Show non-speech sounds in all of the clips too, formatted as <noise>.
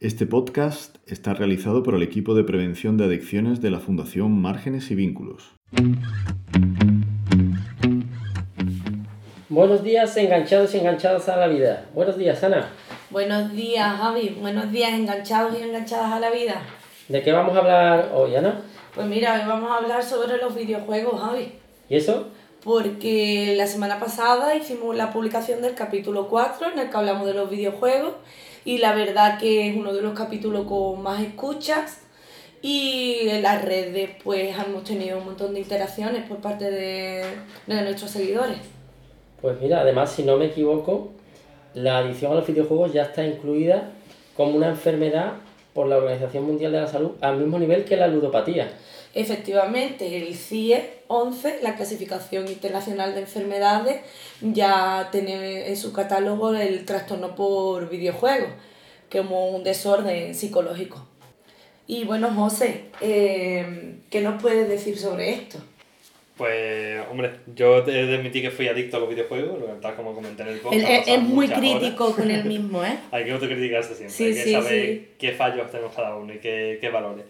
Este podcast está realizado por el equipo de prevención de adicciones de la Fundación Márgenes y Vínculos. Buenos días, enganchados y enganchadas a la vida. Buenos días, Ana. Buenos días, Javi. Buenos días, enganchados y enganchadas a la vida. ¿De qué vamos a hablar hoy, Ana? Pues mira, hoy vamos a hablar sobre los videojuegos, Javi. ¿Y eso? Porque la semana pasada hicimos la publicación del capítulo 4 en el que hablamos de los videojuegos y la verdad que es uno de los capítulos con más escuchas y en las redes pues hemos tenido un montón de interacciones por parte de, de nuestros seguidores. Pues mira, además, si no me equivoco, la adicción a los videojuegos ya está incluida como una enfermedad por la Organización Mundial de la Salud al mismo nivel que la ludopatía. Efectivamente, el CIE 11, la clasificación internacional de enfermedades, ya tiene en su catálogo el trastorno por videojuegos, como un desorden psicológico. Y bueno, José, eh, ¿qué nos puedes decir sobre esto? Pues, hombre, yo he de admitir que fui adicto a los videojuegos, tal como comenté en el podcast. Es, es muy crítico horas. con él <laughs> mismo, ¿eh? Hay que autocriticarse siempre, Sí, hay que sí, saber sí. qué fallos tenemos cada uno y qué, qué valores.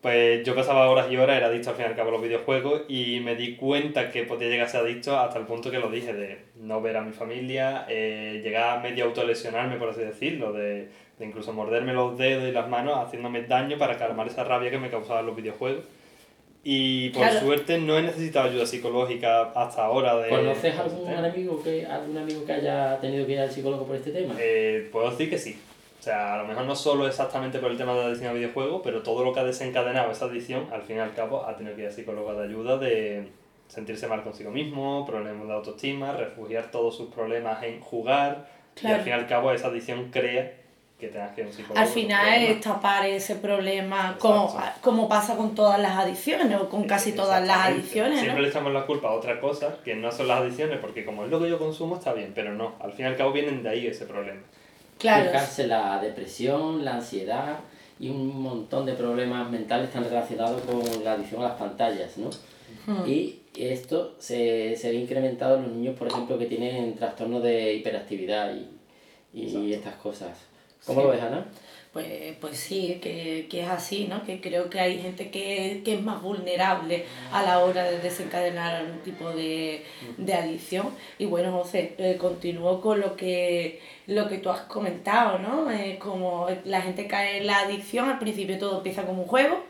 Pues yo pasaba horas y horas, era adicto al fin y al cabo a los videojuegos y me di cuenta que podía llegar a ser adicto hasta el punto que lo dije, de no ver a mi familia, eh, llegar a medio autolesionarme, por así decirlo, de, de incluso morderme los dedos y las manos haciéndome daño para calmar esa rabia que me causaban los videojuegos. Y por Claro. suerte no he necesitado ayuda psicológica hasta ahora. De, ¿Conoces algún este tema. amigo que algún amigo que haya tenido que ir al psicólogo por este tema? Eh, puedo decir que sí. O sea, a lo mejor no solo exactamente por el tema de la adicción a videojuegos, pero todo lo que ha desencadenado esa adicción, al fin y al cabo, ha tenido que ir a psicóloga de ayuda de sentirse mal consigo mismo, problemas de autoestima, refugiar todos sus problemas en jugar, y Claro. al fin y al cabo esa adicción crea que tengas que ir a un psicólogo. Al final es tapar ese problema como, como pasa con todas las adicciones o con casi todas las adicciones, Siempre ¿no? le echamos la culpa a otra cosa que no son las adicciones, porque como es lo que yo consumo está bien, pero no, al fin y al cabo vienen de ahí ese problema. Claro. Fijarse la depresión, la ansiedad y un montón de problemas mentales están relacionados con la adicción a las pantallas, ¿no? Y esto se, se ve incrementado en los niños, por ejemplo, que tienen trastornos de hiperactividad y, y estas cosas. ¿Cómo Sí. lo ves, Ana? Pues, pues sí, que, que es así, ¿no? Que creo que hay gente que, que es más vulnerable a la hora de desencadenar algún tipo de, de adicción. Y bueno, José, eh, continúo con lo que, lo que tú has comentado, ¿no? Eh, como la gente cae en la adicción, al principio todo empieza como un juego,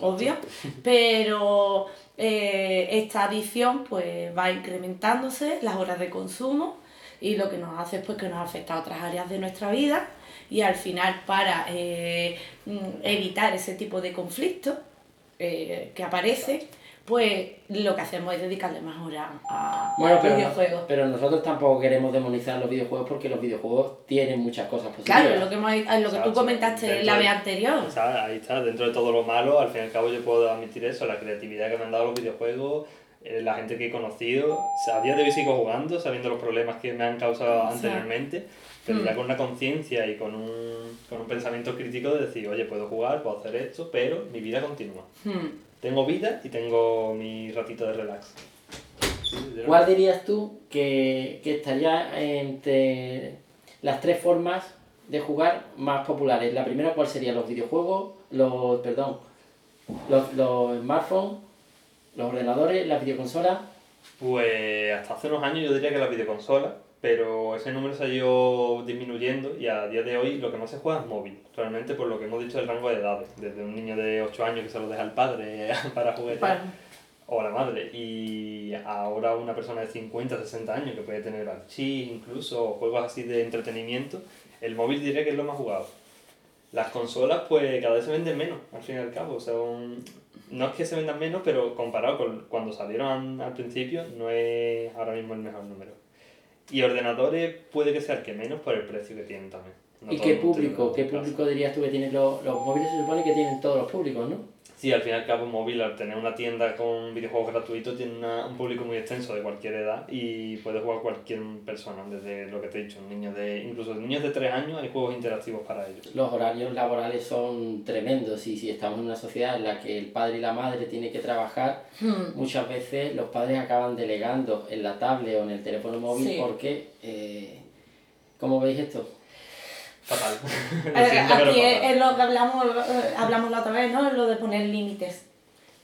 obvio, <laughs> pero eh, esta adicción pues va incrementándose, las horas de consumo, y lo que nos hace es pues, que nos afecta a otras áreas de nuestra vida y al final para eh, mm, evitar ese tipo de conflicto eh, que aparece, pues lo que hacemos es dedicarle más horas a, Bueno, a pero, videojuegos. pero nosotros tampoco queremos demonizar los videojuegos porque los videojuegos tienen muchas cosas positivas. Claro, lo que, hemos- es lo que tú comentaste Dentro la vez anterior. O sea, ahí está, dentro de todo lo malo, al fin y al cabo yo puedo admitir eso, la creatividad que me han dado los videojuegos, eh, la gente que he conocido, o sea, a día de hoy sigo jugando, sabiendo los problemas que me han causado Exacto. anteriormente, pero Mm. ya con una conciencia y con un, con un pensamiento crítico de decir, oye, puedo jugar, puedo hacer esto, pero mi vida continúa. Hmm. Tengo vida y tengo mi ratito de relax. ¿Cuál dirías tú que, que estaría entre las tres formas de jugar más populares? La primera, ¿cuál sería? ¿Los videojuegos? Los, perdón, los, los smartphones, los ordenadores, las videoconsolas. Pues hasta hace unos años yo diría que la videoconsola, pero ese número se ha ido disminuyendo y a día de hoy lo que más se juega es móvil. Realmente por lo que hemos dicho del rango de edades, desde un niño de 8 años que se lo deja el padre <laughs> para juguetear o la madre y ahora una persona de 50, 60 años que puede tener archis incluso o juegos así de entretenimiento, el móvil diría que es lo más jugado. Las consolas pues cada vez se venden menos, al fin y al cabo. O sea, un- no es que se vendan menos, pero comparado con cuando salieron al principio, no es ahora mismo el mejor número. Y ordenadores puede que sea el que menos por el precio que tienen también. No ¿Y qué público? ¿Qué público dirías tú que tienen los, los móviles? Se supone que tienen todos los públicos, ¿no? Sí, al fin y al cabo móvil, al tener una tienda con videojuegos gratuitos, tiene una- un público muy extenso de cualquier edad y puede jugar cualquier persona, desde lo que te he dicho, niños de, incluso niños de 3 años hay juegos interactivos para ellos. Los horarios laborales son tremendos y si estamos en una sociedad en la que el padre y la madre tienen que trabajar, Hmm. muchas veces los padres acaban delegando en la tablet o en el teléfono móvil Sí. porque, eh, ¿cómo veis esto? Fatal. <laughs> Aquí es, lo que hablamos, eh, hablamos la otra vez, ¿no? Lo de poner límites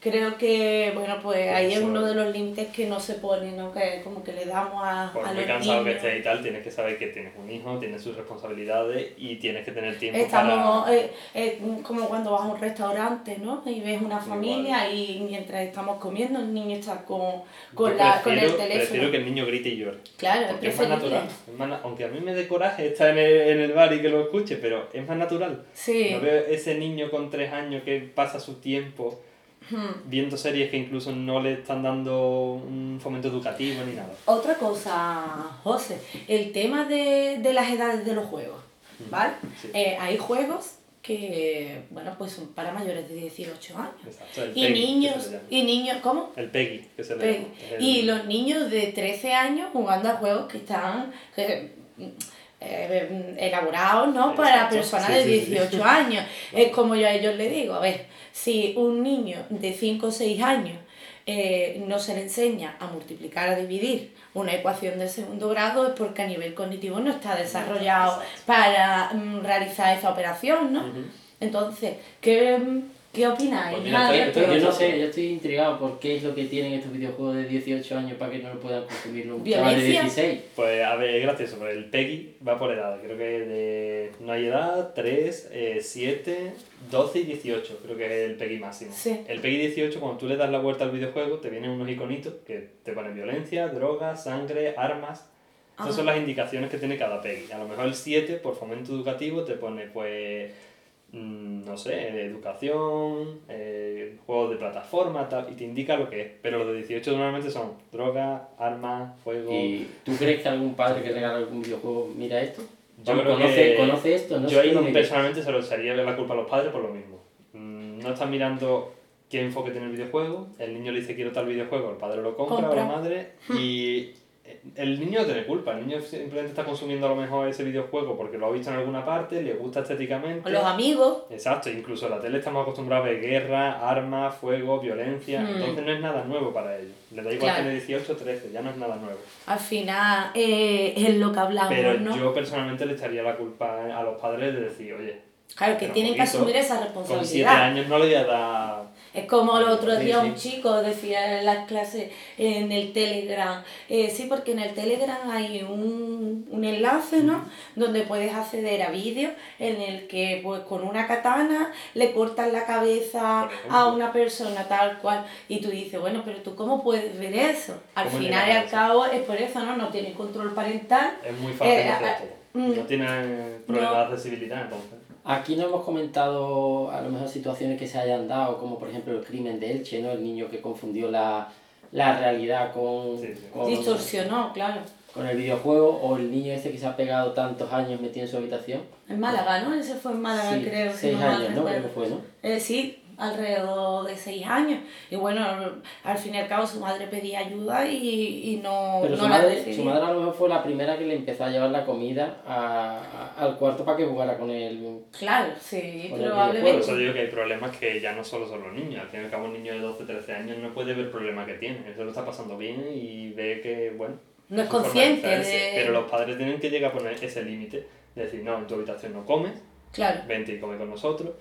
creo que, bueno, pues ahí es uno de los límites que no se pone, ¿no? Que como que le damos a, Por a muy los cansado que niños. estés y tal, tienes que saber que tienes un hijo, tienes sus responsabilidades y tienes que tener tiempo Estamos, para... eh, eh, como cuando vas a un restaurante, ¿no? Y ves una familia y mientras estamos comiendo el niño está con, con, la, con el prefiero- teléfono. Prefiero que el niño grite y llore. Claro, Porque es más natural. es más aunque a mí me dé coraje estar en el, en el bar y que lo escuche, pero es más natural. Sí. No veo ese niño con tres años que pasa su tiempo. Viendo series que incluso no le están dando un fomento educativo ni nada. Otra cosa, José, el tema de, de las edades de los juegos, ¿vale? Sí. Eh, hay juegos que, bueno, pues son para mayores de 18 años. Exacto, el Y que niños, y niños, ¿cómo? El PEGI, que se le llama. El- Y los niños de 13 años jugando a juegos que están eh, elaborados, ¿no? Para personas sí, de sí, sí. 18 <laughs> años. Es como yo a ellos les digo, a ver, si un niño de 5 o 6 años eh, no se le enseña a multiplicar, a dividir una ecuación de segundo grado es porque a nivel cognitivo no está desarrollado para mm, realizar esa operación, ¿no? Entonces, ¿qué, qué opináis? Pues mira? Yo no sé, yo estoy intrigado por qué es lo que tienen estos videojuegos de 18 años para que no lo puedan consumir un chaval de Violencia. 16. Pues a ver, es gracioso, pero el PEGI va por edad. Creo que de... no hay edad, 3, 7, 12 y 18. Creo que es el PEGI máximo. Sí. El PEGI 18, cuando tú le das la vuelta al videojuego, te vienen unos iconitos que te ponen violencia, drogas, sangre, armas. Esas Ajá. son las indicaciones que tiene cada PEGI. A lo mejor el 7, por fomento educativo, te pone, pues, mm, no sé, educación, eh, juegos de plataforma, tal, y te indica lo que es. Pero los de 18 normalmente son droga, armas, fuego. ¿Y tú <laughs> crees que algún padre que regala algún videojuego mira esto? Yo creo conoce, que- conoce esto, no Yo ahí personalmente se lo echaría la culpa a los padres por lo mismo. Mm, No están mirando qué enfoque tiene el videojuego, el niño le dice quiero tal videojuego, el padre lo compra, Compra. o la madre, <laughs> y el niño no tiene culpa, el niño simplemente está consumiendo a lo mejor ese videojuego porque lo ha visto en alguna parte, le gusta estéticamente. O los amigos. Exacto, incluso en la tele estamos acostumbrados a ver guerra, armas, fuego, violencia, Hmm. entonces no es nada nuevo para ellos. Le da igual Claro. tener 18 o 13, ya no es nada nuevo. Al final eh, es lo que hablamos, Pero ¿no? yo personalmente le echaría la culpa a los padres de decir, oye, Claro, que tienen que asumir esa con 7 responsabilidad. años no le voy a dar... Es como el otro día sí. un chico decía en las clases en el Telegram, eh, sí, porque en el Telegram hay un, un enlace, ¿no? Donde puedes acceder a vídeos en el que pues con una katana le cortan la cabeza a una persona tal cual y tú dices, bueno, pero tú cómo puedes ver eso? Al ¿Cómo final y al cabo es por eso, ¿no? No tiene control parental. Es muy fácil Eh, ah, todo. mm. No tiene problemas No. de accesibilidad, entonces. Aquí no hemos comentado a lo mejor situaciones que se hayan dado, como por ejemplo el crimen de Elche, ¿no? El niño que confundió la, la realidad con, Sí, sí. con, Distorsionó, claro. con el videojuego, o el niño ese que se ha pegado tantos años metido en su habitación. En Málaga, ¿no? Ese fue en Málaga, Sí, creo. si seis no mal años, ¿no? Creo que fue, ¿no? Eh, sí, alrededor de seis años. Y bueno, al fin y al cabo su madre pedía ayuda y, y no, Pero no su, la madre, su madre a lo mejor fue la primera que le empezó a llevar la comida a- a- al cuarto para que jugara con él. Claro, sí, el Por probablemente. eso digo que hay problemas que ya no solo son los niños. Al fin y al cabo, un niño de 12, 13 años no puede ver el problema que tiene. Él se lo está pasando bien y ve que, bueno. No es consciente de- Pero los padres tienen que llegar a poner ese límite. De decir, no, en tu habitación no comes, Claro. vente y come con nosotros.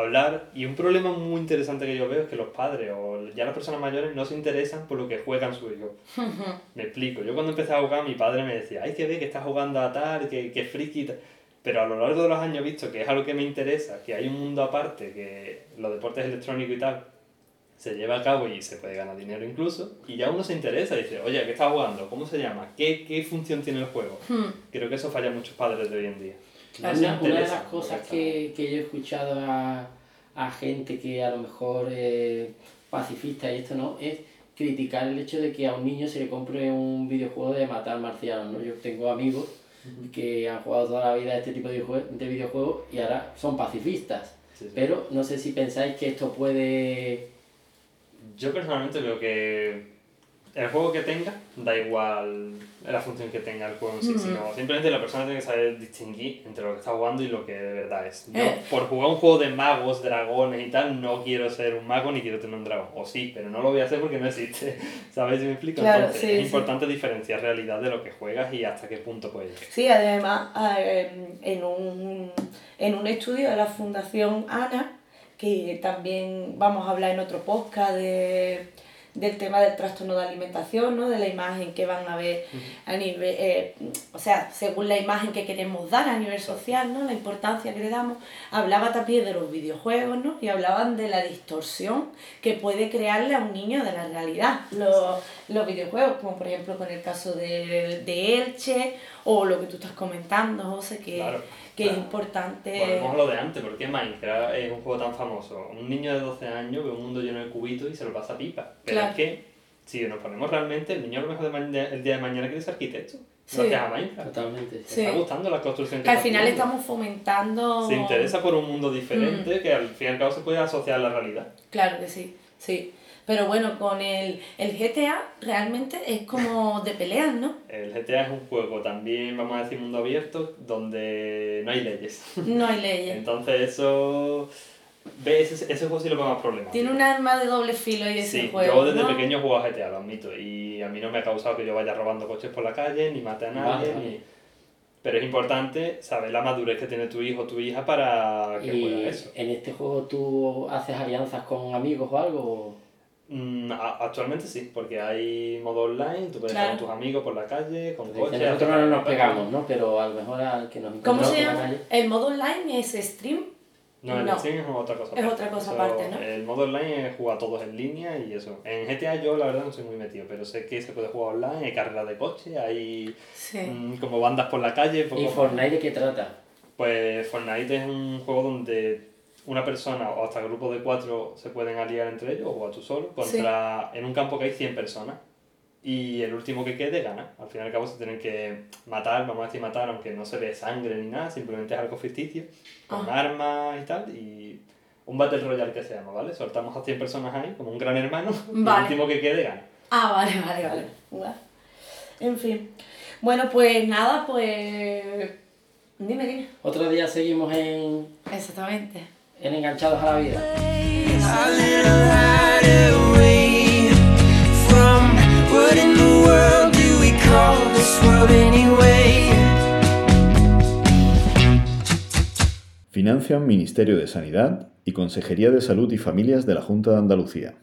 Hablar. Y un problema muy interesante que yo veo es que los padres o ya las personas mayores no se interesan por lo que juegan sus hijos. <laughs> Me explico. Yo cuando empecé a jugar, mi padre me decía, hay que ver que estás jugando a tal, que, que friki tal". Pero a lo largo de los años he visto que es algo que me interesa, que hay un mundo aparte, que los deportes electrónicos y tal se lleva a cabo y se puede ganar dinero incluso, y ya uno se interesa y dice, oye, ¿qué estás jugando? ¿Cómo se llama? ¿Qué, qué función tiene el juego? Hmm. Creo que eso falla a muchos padres de hoy en día. Una, una de las cosas que que, yo he escuchado a, a gente que a lo mejor es pacifista y esto no, es criticar el hecho de que a un niño se le compre un videojuego de matar marcianos. ¿no? Yo tengo amigos que han jugado toda la vida este tipo de, de videojuegos y ahora son pacifistas. Sí, sí. Pero no sé si pensáis que esto puede... Yo personalmente veo que el juego que tenga, da igual la función que tenga el juego en sí, sino simplemente la persona tiene que saber distinguir entre lo que está jugando y lo que de verdad es. Yo, eh. por jugar un juego de magos, dragones y tal, no quiero ser un mago ni quiero tener un dragón. O sí, pero no lo voy a hacer porque no existe. <laughs> ¿Sabes si me explico? Entonces, es importante diferenciar realidad de lo que juegas y hasta qué punto puedes llegar. Sí, además, en un, en un estudio de la Fundación ANA, que también vamos a hablar en otro podcast de del tema del trastorno de alimentación, ¿no? de la imagen que van a ver a nivel, eh, o sea, según la imagen que queremos dar a nivel social, ¿no? la importancia que le damos. Hablaba también de los videojuegos ¿no? y hablaban de la distorsión que puede crearle a un niño de la realidad los, los videojuegos, como por ejemplo con el caso de, de Elche o lo que tú estás comentando, José, que que es importante. Volvemos a lo de antes, porque Minecraft es un juego tan famoso. Un niño de 12 años ve un mundo lleno de cubitos y se lo pasa pipa. Pero es que, si nos ponemos realmente, el niño a lo mejor el día de mañana quiere ser arquitecto. Sí. No a Minecraft. Totalmente. Se está gustando la construcción que, al final estamos fomentando. Se interesa por un mundo diferente mm. que al fin y al cabo se puede asociar a la realidad. Claro que sí, sí. Pero bueno, con el, el GTA realmente es como de peleas, ¿no? El GTA es un juego también, vamos a decir, mundo abierto, donde no hay leyes. <laughs> No hay leyes. Entonces eso... ¿Ves? Ese, ese, juego sí lo veo más problemático. Tiene un arma de doble filo y ese sí, juego. Yo desde pequeño juego a GTA, lo admito. Y a mí no me ha causado que yo vaya robando coches por la calle, ni mate a nadie, ni... Pero es importante saber la madurez que tiene tu hijo o tu hija para que juegue eso. ¿En este juego tú haces alianzas con amigos o algo? Mm, actualmente sí, porque hay modo online, tú puedes estar con tus amigos por la calle, con coches. Nosotros no nos pegamos, ¿no? Pero a lo mejor al que nos ¿Cómo se llama? ¿El modo online es stream? No, el stream es otra cosa. Es otra cosa aparte, ¿no? El modo online es jugar todos en línea y eso. En GTA yo la verdad no soy muy metido, pero sé que se puede jugar online, hay carreras de coche, hay mm, como bandas por la calle. ¿Y Fortnite de qué trata? Pues Fortnite es un juego donde una persona o hasta grupos de cuatro se pueden aliar entre ellos o a tú solo contra en un campo que hay 100 personas y el último que quede gana. Al fin y al cabo se tienen que matar, vamos a decir matar, aunque no se ve sangre ni nada, simplemente es algo ficticio, con ah. armas y tal, y un Battle Royale que se llama, ¿vale? Soltamos a 100 personas ahí, como un gran hermano, <laughs> y el último que quede gana. Ah, vale, vale, vale. En fin. Bueno, pues nada, pues... Dime, dime. Otro día seguimos en... Exactamente en Enganchados a la Vida. Financian Ministerio de Sanidad y Consejería de Salud y Familias de la Junta de Andalucía.